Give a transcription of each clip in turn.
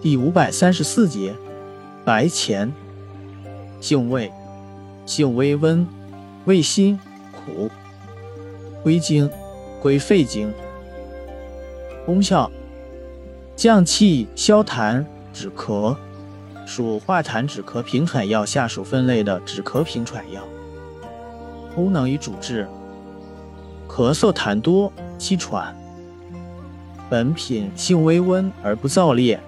第五百三十四节，白钱，性味，性微温，味辛苦，归经，归肺经。功效，降气消痰止咳，属化痰止咳平喘药下属分类的止咳平喘药。功能与主治，咳嗽痰多，气喘。本品性微温而不燥烈。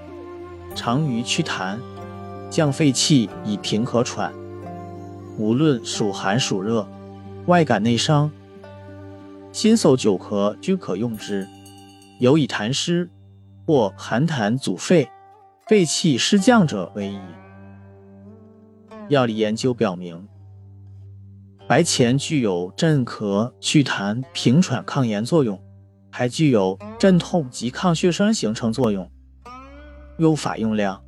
常于祛痰、降肺气，以平和喘。无论属寒属热，外感内伤、新手久咳均可用之。尤以痰湿或寒痰阻肺、肺气失降者为宜。药理研究表明，白钱具有镇咳、祛痰、平喘、抗炎作用，还具有镇痛及抗血栓形成作用。用法用量：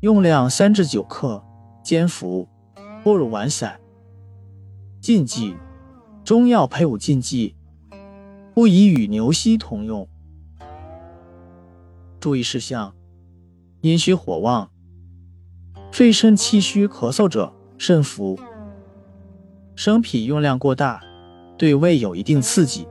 用量三至九克，煎服，或入丸散。禁忌：中药配伍禁忌，不宜与牛膝同用。注意事项：阴虚火旺、肺肾气虚咳嗽者慎服。生脾用量过大，对胃有一定刺激。